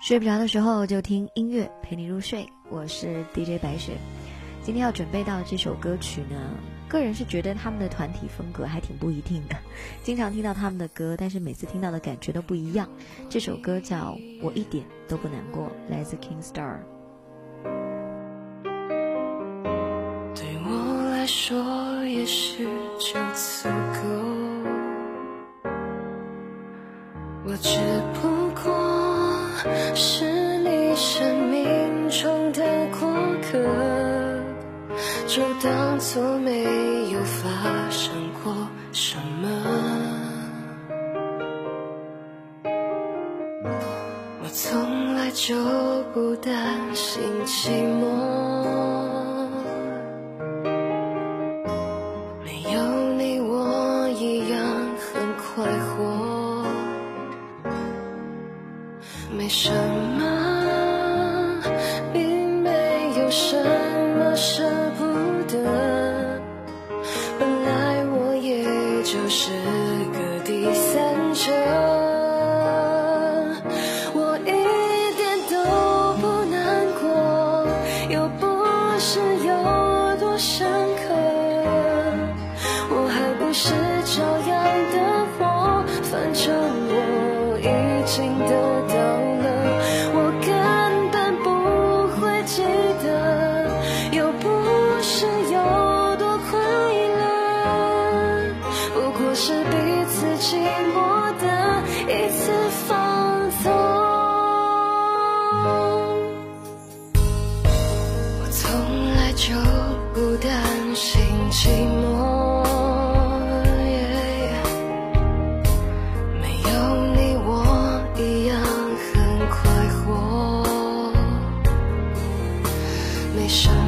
睡不着的时候就听音乐陪你入睡，我是 DJ 白雪。今天要准备到这首歌曲呢，个人是觉得他们的团体风格还挺不一定的，经常听到他们的歌，但是每次听到的感觉都不一样。这首歌叫《我一点都不难过》，来自 King Star。对我来说，也许就足够。我只不是你生命中的过客，就当作没有发生过什么。我从来就不担心寂寞，什么，是彼此寂寞的一次放纵。我从来就不担心寂寞没有你我一样很快活。没想